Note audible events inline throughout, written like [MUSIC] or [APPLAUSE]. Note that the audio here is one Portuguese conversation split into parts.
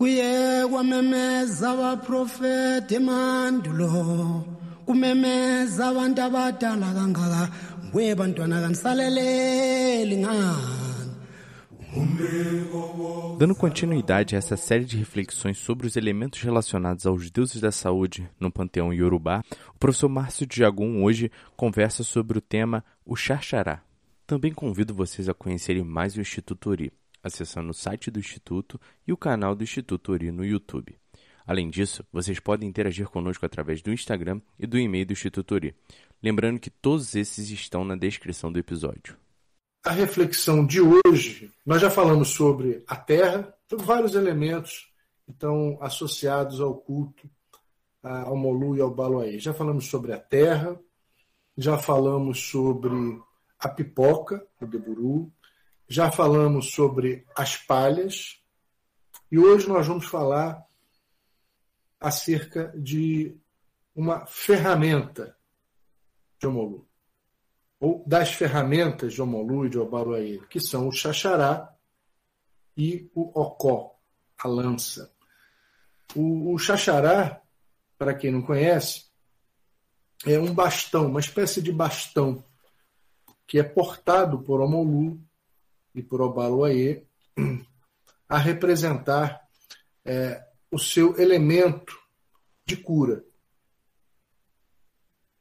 kuye kwamemeza abaprofeti emandulo kumemeza abantu abadala kangaka nguye bantwana kanisaleleli ngani Dando continuidade a essa série de reflexões sobre os elementos relacionados aos deuses da saúde no panteão Yorubá, o professor Márcio Diagum hoje conversa sobre o tema o Xaxará. Também convido vocês a conhecerem mais o Instituto Ori, acessando o site do Instituto e o canal do Instituto Ori no YouTube. Além disso, vocês podem interagir conosco através do Instagram e do e-mail do Instituto Ori. Lembrando que todos esses estão na descrição do episódio a reflexão de hoje, nós já falamos sobre a Terra, vários elementos que estão associados ao culto ao Molu e ao Baloaí. Já falamos sobre a Terra, já falamos sobre a pipoca, o deburu, já falamos sobre as palhas, e hoje nós vamos falar acerca de uma ferramenta de Omolu ou das ferramentas de Omolu e de Obaruaí, que são o xaxará e o ocó, a lança. O, o xaxará, para quem não conhece, é um bastão, uma espécie de bastão que é portado por Omolu e por Obaruaí a representar é, o seu elemento de cura.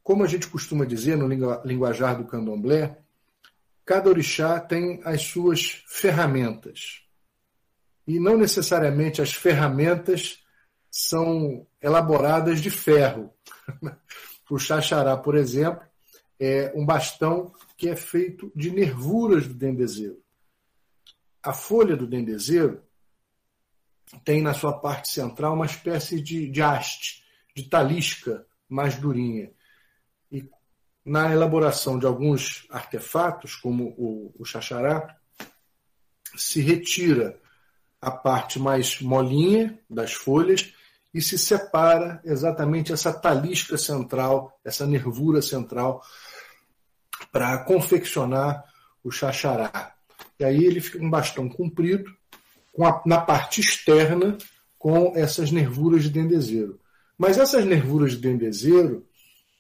Como a gente costuma dizer no linguajar do candomblé, cada orixá tem as suas ferramentas. E não necessariamente as ferramentas são elaboradas de ferro. [LAUGHS] o xaxará, por exemplo, é um bastão que é feito de nervuras do dendezeiro. A folha do dendezeiro tem na sua parte central uma espécie de, de haste, de talisca mais durinha na elaboração de alguns artefatos, como o, o xaxará, se retira a parte mais molinha das folhas e se separa exatamente essa talisca central, essa nervura central, para confeccionar o xaxará. E aí ele fica um bastão comprido, com a, na parte externa, com essas nervuras de dendezeiro. Mas essas nervuras de dendezeiro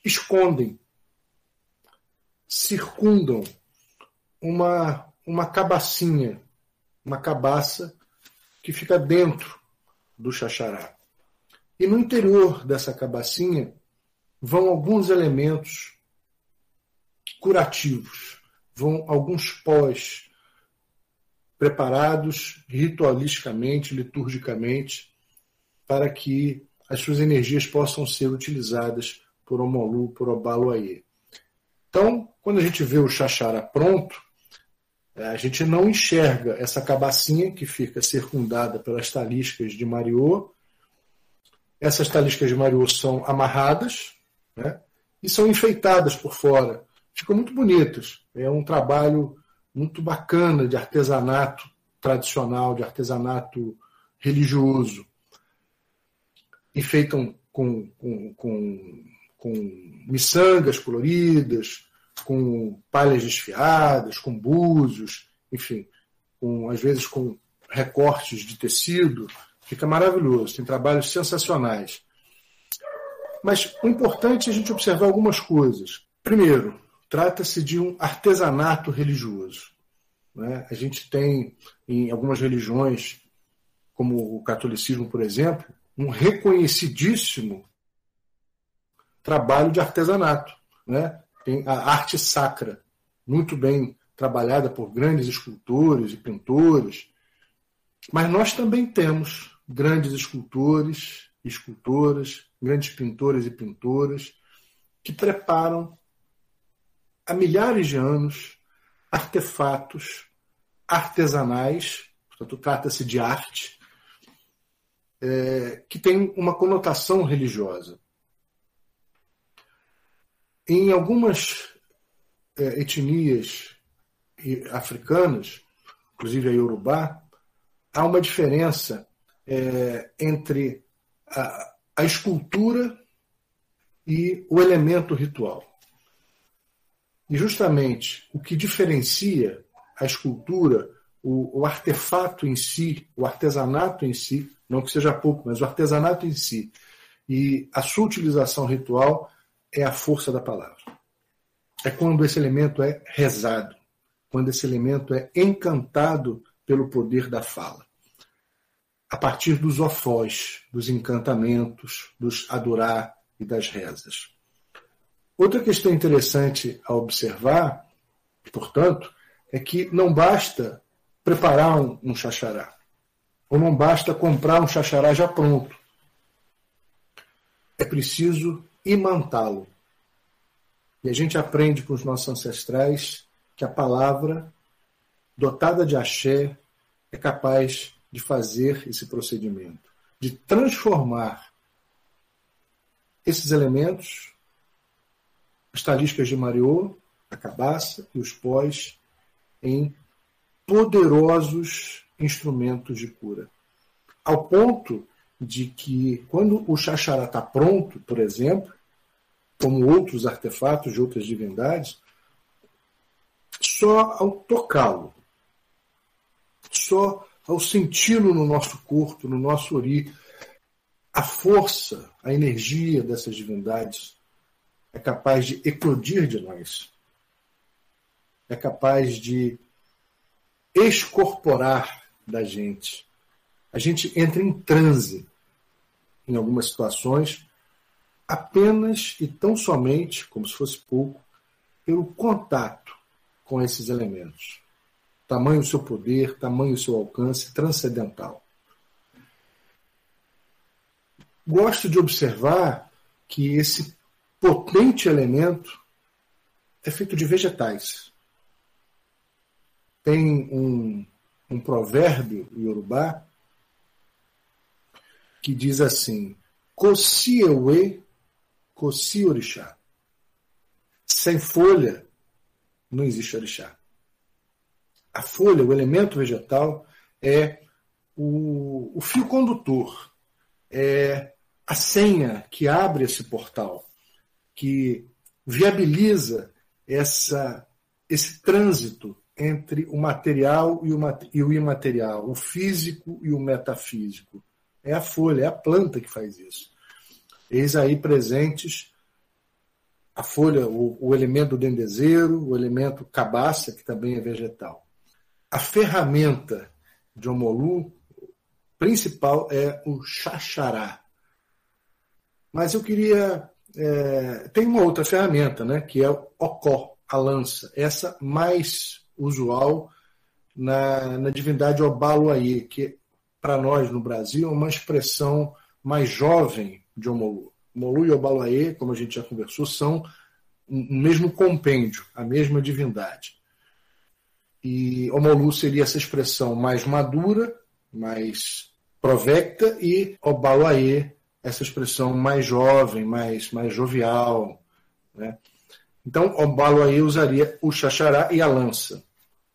escondem circundam uma, uma cabacinha, uma cabaça que fica dentro do xaxará. E no interior dessa cabacinha vão alguns elementos curativos, vão alguns pós preparados ritualisticamente, liturgicamente, para que as suas energias possam ser utilizadas por Omolu, por Obaloaê. Então, quando a gente vê o xaxara pronto, é, a gente não enxerga essa cabacinha que fica circundada pelas taliscas de Mariô. Essas taliscas de Mariô são amarradas né, e são enfeitadas por fora. Ficam muito bonitas. É um trabalho muito bacana de artesanato tradicional, de artesanato religioso. Enfeitam com, com, com com miçangas coloridas, com palhas desfiadas, com búzios, enfim, com, às vezes com recortes de tecido. Fica maravilhoso, tem trabalhos sensacionais. Mas o importante é a gente observar algumas coisas. Primeiro, trata-se de um artesanato religioso. Né? A gente tem, em algumas religiões, como o catolicismo, por exemplo, um reconhecidíssimo trabalho de artesanato. Né? Tem a arte sacra, muito bem trabalhada por grandes escultores e pintores. Mas nós também temos grandes escultores escultoras, grandes pintores e pintoras, que preparam há milhares de anos artefatos artesanais, portanto, trata-se de arte, é, que tem uma conotação religiosa. Em algumas é, etnias africanas, inclusive a Yorubá, há uma diferença é, entre a, a escultura e o elemento ritual. E justamente o que diferencia a escultura o, o artefato em si, o artesanato em si, não que seja pouco, mas o artesanato em si e a sua utilização ritual é a força da palavra. É quando esse elemento é rezado, quando esse elemento é encantado pelo poder da fala. A partir dos ofós, dos encantamentos, dos adorar e das rezas. Outra questão interessante a observar, portanto, é que não basta preparar um, um xaxará, ou não basta comprar um xaxará já pronto. É preciso imantá-lo. E a gente aprende com os nossos ancestrais que a palavra, dotada de axé, é capaz de fazer esse procedimento, de transformar esses elementos, as taliscas de Mariô, a cabaça e os pós, em poderosos instrumentos de cura. Ao ponto de que, quando o xaxará está pronto, por exemplo, como outros artefatos de outras divindades, só ao tocá-lo, só ao senti-lo no nosso corpo, no nosso ori, a força, a energia dessas divindades é capaz de eclodir de nós, é capaz de escorporar da gente. A gente entra em transe em algumas situações apenas e tão somente, como se fosse pouco, pelo contato com esses elementos. Tamanho o seu poder, tamanho o seu alcance transcendental. Gosto de observar que esse potente elemento é feito de vegetais. Tem um, um provérbio iorubá que diz assim: Kosiewe Kosi Orixá. Sem folha, não existe orixá. A folha, o elemento vegetal, é o, o fio condutor, é a senha que abre esse portal, que viabiliza essa, esse trânsito entre o material e o, e o imaterial, o físico e o metafísico. É a folha, é a planta que faz isso. Eis aí presentes a folha, o, o elemento dendezeiro, o elemento cabaça, que também é vegetal. A ferramenta de Omolu principal é o xaxará. Mas eu queria. É, tem uma outra ferramenta, né, que é o ocó, a lança. Essa mais usual na, na divindade Obaluaí, que para nós no Brasil é uma expressão mais jovem de Omolu. Molu e Obalaê, como a gente já conversou, são o mesmo compêndio, a mesma divindade. E Omolu seria essa expressão mais madura, mais provecta, e Obalaê, essa expressão mais jovem, mais, mais jovial. Né? Então, Obalaê usaria o xaxará e a lança,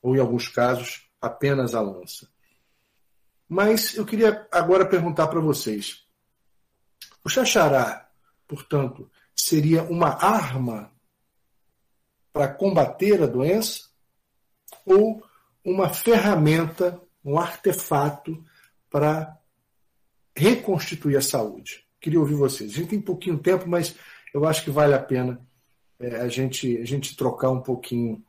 ou em alguns casos, apenas a lança. Mas eu queria agora perguntar para vocês: o xaxará, portanto, seria uma arma para combater a doença ou uma ferramenta, um artefato para reconstituir a saúde? Queria ouvir vocês. A gente tem pouquinho tempo, mas eu acho que vale a pena é, a, gente, a gente trocar um pouquinho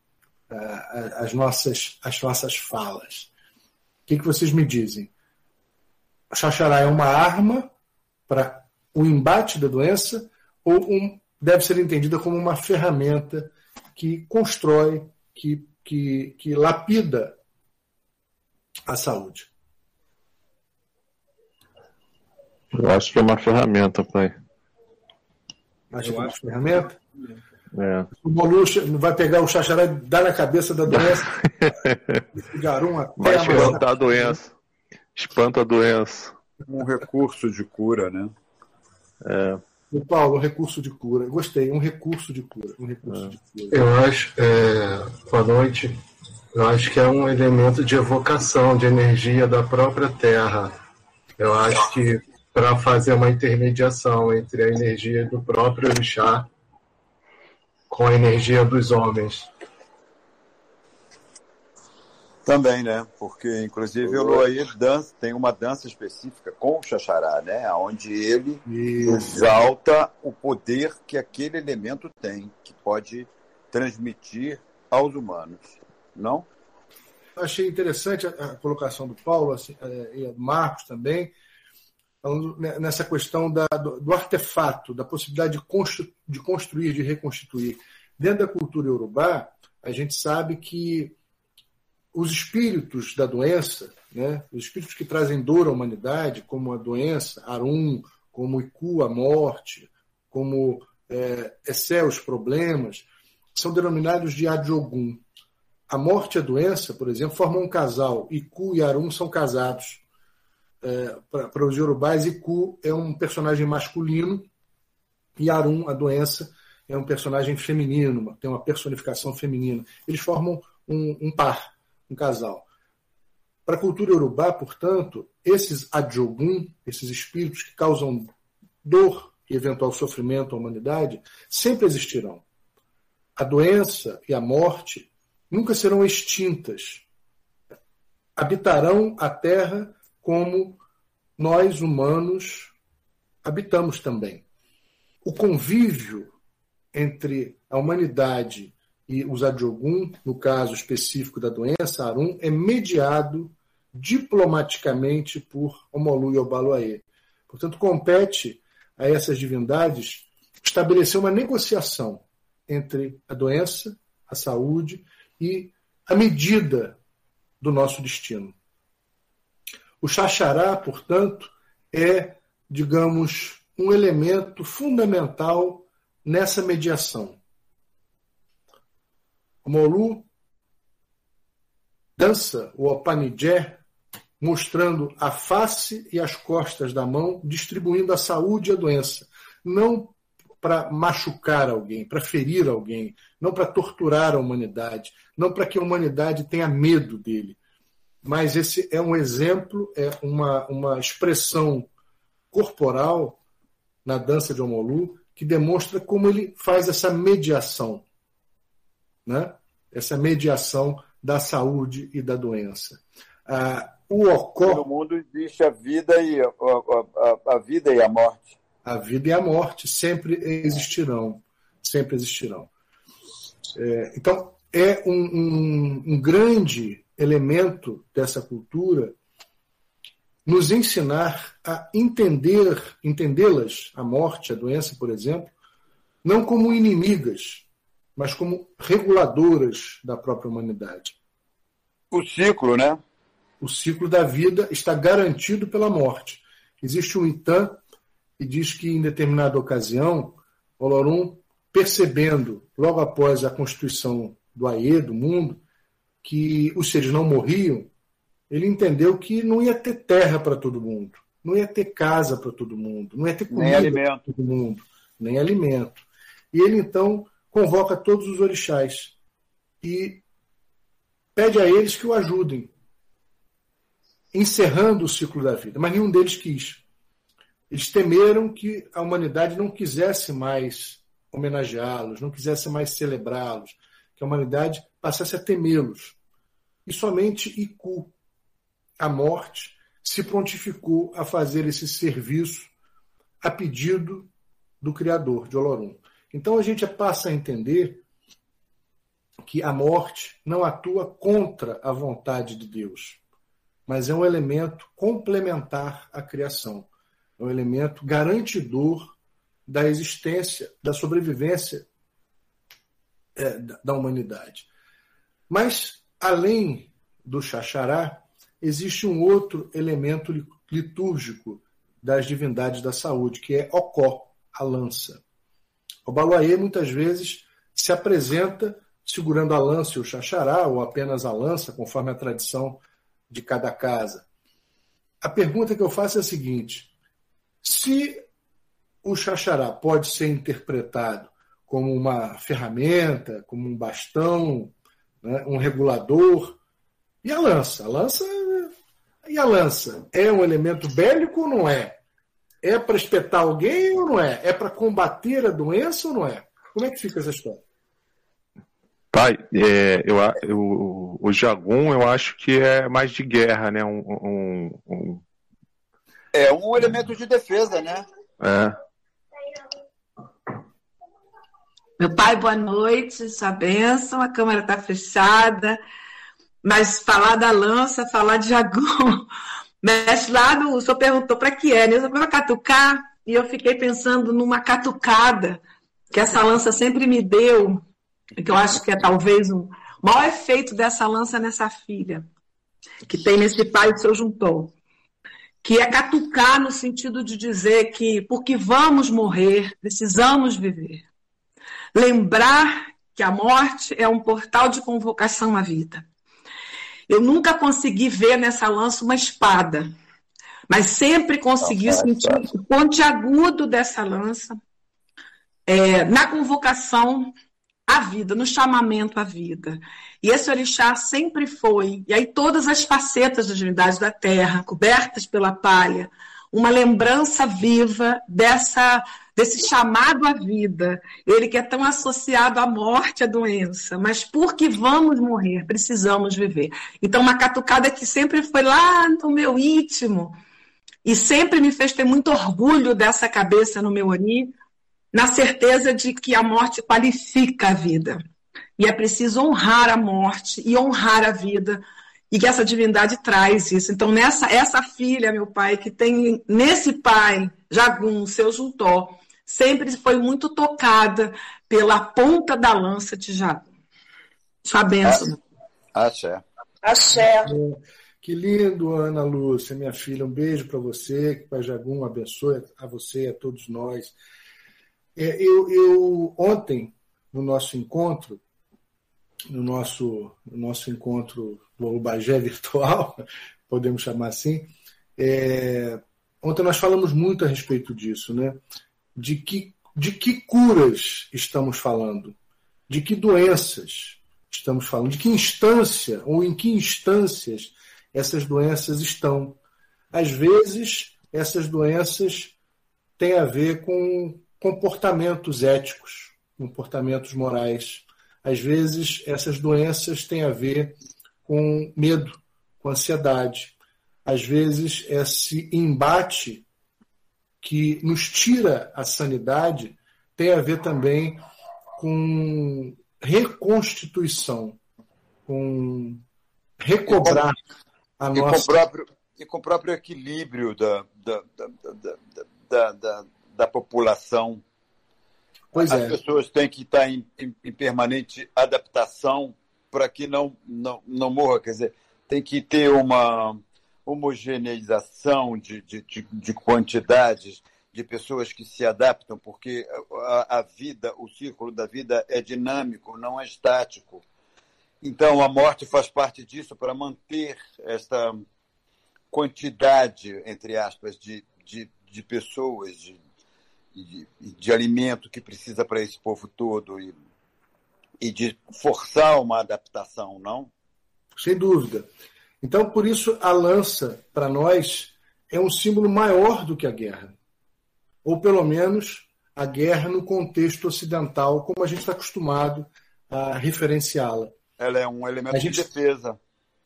uh, as, nossas, as nossas falas. O que, que vocês me dizem? O xaxará é uma arma para o embate da doença ou um, deve ser entendida como uma ferramenta que constrói, que, que, que lapida a saúde? Eu acho que é uma ferramenta, pai. Acho que é uma ferramenta? É. O Molucha vai pegar o xaxará e dar na cabeça da doença. [LAUGHS] vai espantar a doença. Espanta a doença. Um recurso de cura, né? É. O Paulo, recurso de cura. Gostei, um recurso de cura. Um recurso é. de cura. Eu acho, é, boa noite. Eu acho que é um elemento de evocação de energia da própria Terra. Eu acho que para fazer uma intermediação entre a energia do próprio orixá com a energia dos homens. Também, né? Porque, inclusive, o Loaí dança, tem uma dança específica com o Xaxará, né? Onde ele Isso. exalta o poder que aquele elemento tem, que pode transmitir aos humanos. Não? achei interessante a, colocação do Paulo assim, é, e do Marcos também, nessa questão da- do, do artefato, da possibilidade de, constru- de construir, de reconstituir. Dentro da cultura iorubá, a gente sabe que os espíritos da doença, né, os espíritos que trazem dor à humanidade, como a doença, Arum, como Iku, a morte, como é, Essé, os problemas, são denominados de Adjogum. A morte e a doença, por exemplo, formam um casal. Iku e Arum são casados. É, Para os yorubais, Iku é um personagem masculino e Arum, a doença, é um personagem feminino, tem uma personificação feminina. Eles formam um, um par, um casal. Para a cultura yorubá, portanto, esses adjogum, esses espíritos que causam dor e eventual sofrimento à humanidade, sempre existirão. A doença e a morte nunca serão extintas. Habitarão a Terra como nós, humanos, habitamos também. O convívio entre a humanidade e os Adjogum, no caso específico da doença, Arum, é mediado diplomaticamente por Omolu e Obaluaê. Portanto, compete a essas divindades estabelecer uma negociação entre a doença, a saúde e a medida do nosso destino. O Xaxará, portanto, é, digamos, um elemento fundamental nessa mediação. O Molu dança o Opanijé mostrando a face e as costas da mão, distribuindo a saúde e a doença. Não para machucar alguém, para ferir alguém, não para torturar a humanidade, não para que a humanidade tenha medo dele. Mas esse é um exemplo, é uma, uma expressão corporal na dança de Omolu que demonstra como ele faz essa mediação, né? essa mediação da saúde e da doença. Ah, o Ocó. No mundo existe a vida e a, a, a, vida e a morte. A vida e a morte sempre existirão, sempre existirão. É, então é um, um, um grande elemento dessa cultura nos ensinar a entender, entendê-las, a morte, a doença, por exemplo, não como inimigas, mas como reguladoras da própria humanidade. O ciclo, né? O ciclo da vida está garantido pela morte. Existe um Itã que diz que, em determinada ocasião, Olorum, percebendo, logo após a constituição do Aê, do mundo, que os seres não morriam, ele entendeu que não ia ter terra para todo mundo, não ia ter casa para todo mundo, não ia ter comida para todo mundo, nem alimento. E ele então convoca todos os orixás e pede a eles que o ajudem, encerrando o ciclo da vida. Mas nenhum deles quis. Eles temeram que a humanidade não quisesse mais homenageá-los, não quisesse mais celebrá-los, que a humanidade passasse a temê-los. E somente Iku, a morte, se prontificou a fazer esse serviço a pedido do Criador, de Olorum. Então a gente passa a entender que a morte não atua contra a vontade de Deus, mas é um elemento complementar à criação, é um elemento garantidor da existência, da sobrevivência é, da humanidade. Mas, além do Xaxará, existe um outro elemento litúrgico das divindades da saúde, que é Ocó, a lança. O Baluaê muitas vezes se apresenta segurando a lança e o Xaxará, ou apenas a lança, conforme a tradição de cada casa. A pergunta que eu faço é a seguinte: se o Xaxará pode ser interpretado como uma ferramenta, como um bastão, né, um regulador, e a lança? A lança e a lança é um elemento bélico ou não é? É para espetar alguém ou não é? É para combater a doença ou não é? Como é que fica essa história? Pai, é, eu, eu, o Jagum eu acho que é mais de guerra, né? Um, um, um... É um elemento de defesa, né? É. Meu pai, boa noite, sua bênção, a câmera está fechada, mas falar da lança, falar de Jagum. [LAUGHS] Mestre lá, o senhor perguntou para que é, né? Para catucar, e eu fiquei pensando numa catucada que essa lança sempre me deu, que eu acho que é talvez o maior efeito dessa lança nessa filha, que tem nesse pai que o senhor juntou, que é catucar no sentido de dizer que porque vamos morrer, precisamos viver. Lembrar que a morte é um portal de convocação à vida. Eu nunca consegui ver nessa lança uma espada, mas sempre consegui sentir o pontiagudo dessa lança é, na convocação à vida, no chamamento à vida. E esse orixá sempre foi, e aí todas as facetas da divindade da terra, cobertas pela palha, uma lembrança viva dessa desse chamado à vida, ele que é tão associado à morte, à doença, mas porque vamos morrer, precisamos viver. Então, uma catucada que sempre foi lá no meu íntimo, e sempre me fez ter muito orgulho dessa cabeça no meu ori, na certeza de que a morte qualifica a vida. E é preciso honrar a morte e honrar a vida, e que essa divindade traz isso. Então, nessa essa filha, meu pai, que tem nesse pai, Jagum, seu Juntó, sempre foi muito tocada pela ponta da lança de Jabu. Sua bênção. Axé. Axé. Que lindo, Ana Lúcia, minha filha. Um beijo para você. Que Pai Jagum abençoe a você e a todos nós. É, eu, eu, ontem, no nosso encontro, no nosso, no nosso encontro do Bagé virtual, [LAUGHS] podemos chamar assim, é, ontem nós falamos muito a respeito disso, né? De que, de que curas estamos falando, de que doenças estamos falando, de que instância ou em que instâncias essas doenças estão. Às vezes, essas doenças têm a ver com comportamentos éticos, comportamentos morais. Às vezes, essas doenças têm a ver com medo, com ansiedade. Às vezes, esse embate que nos tira a sanidade tem a ver também com reconstituição, com recobrar a e nossa. Com próprio, e com o próprio equilíbrio da, da, da, da, da população. Pois As é. pessoas têm que estar em, em, em permanente adaptação para que não, não, não morra. Quer dizer, tem que ter uma homogeneização de, de, de, de quantidades de pessoas que se adaptam, porque a, a, vida, o círculo da vida é dinâmico, não é estático. Então, a morte faz parte disso para manter essa quantidade, entre aspas, de, de, de pessoas, de, de, de alimento que precisa para esse povo todo e, e de forçar uma adaptação, não? Sem dúvida. Então, por isso, a lança, para nós, é um símbolo maior do que a guerra. Ou, pelo menos, a guerra no contexto ocidental, como a gente está acostumado a referenciá-la. Ela é um elemento gente, de defesa.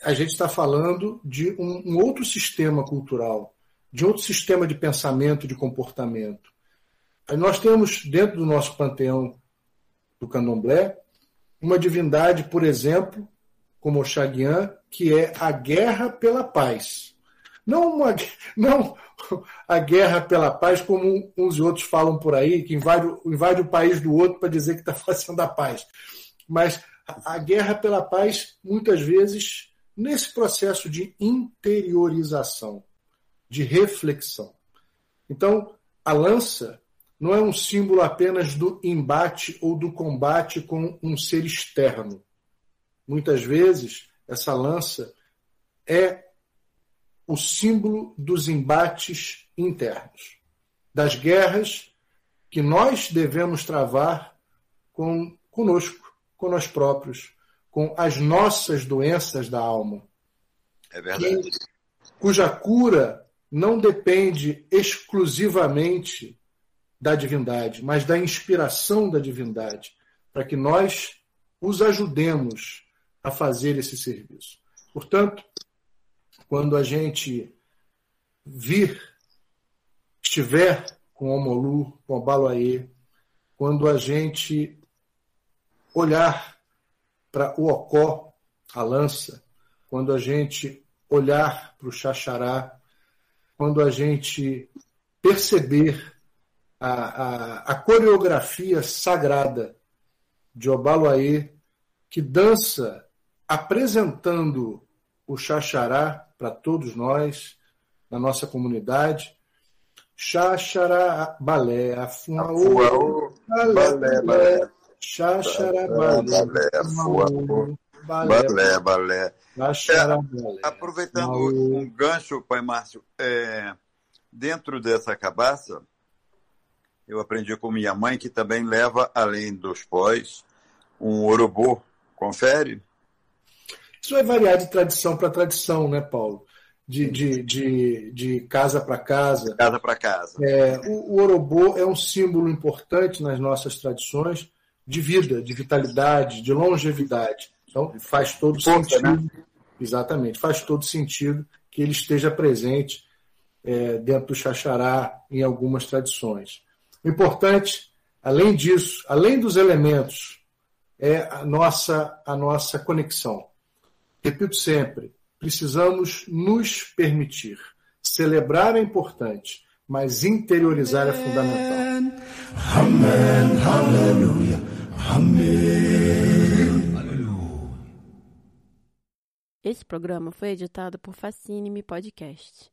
A gente está falando de um, um, outro sistema cultural, de outro sistema de pensamento, de comportamento. Nós temos, dentro do nosso panteão do candomblé, uma divindade, por exemplo, como o Xaguian, que é a guerra pela paz. Não, uma, [LAUGHS] não a guerra pela paz, como uns e outros falam por aí, que invade, invade o país do outro para dizer que está [LAUGHS] fazendo a paz. Mas a guerra pela paz, muitas vezes, nesse processo de interiorização, de reflexão. Então, a lança não é um símbolo apenas do embate ou do combate com um ser externo. Muitas vezes, essa lança é o símbolo dos embates internos, das guerras que nós devemos travar com, conosco, com nós próprios, com as nossas doenças da alma. É verdade. Que, cuja cura não depende exclusivamente da divindade, mas da inspiração da divindade, para que nós os ajudemos a fazer esse serviço. Portanto, quando a gente vir, estiver com o Molu, com o Baloaê, quando a gente olhar para o Ocó, a lança, quando a gente olhar para o Xaxará, quando a gente perceber a, a, a coreografia sagrada de Obaloaê, que dança apresentando o Xaxará para todos nós, na nossa comunidade. Xaxará balé, afuaô, balé, balé, xaxará balé, balé, balé. É, aproveitando um gancho, pai Márcio, é, dentro dessa cabaça, eu aprendi com minha mãe que também leva, além dos pós, um urubô. Confere? Isso vai variar de tradição para tradição, né, Paulo? De, de, de, de casa para casa. Casa para casa. É, o, o orobô é um símbolo importante nas nossas tradições de vida, de vitalidade, de longevidade. Então, faz todo Força, sentido. Né? Exatamente, faz todo sentido que ele esteja presente é, dentro do xaxará em algumas tradições. O importante, além disso, além dos elementos, é a nossa, a nossa conexão. Repito sempre, precisamos nos permitir. Celebrar é importante, mas interiorizar é fundamental. Amém, aleluia, amém. Esse programa foi editado por Fascine Me Podcast.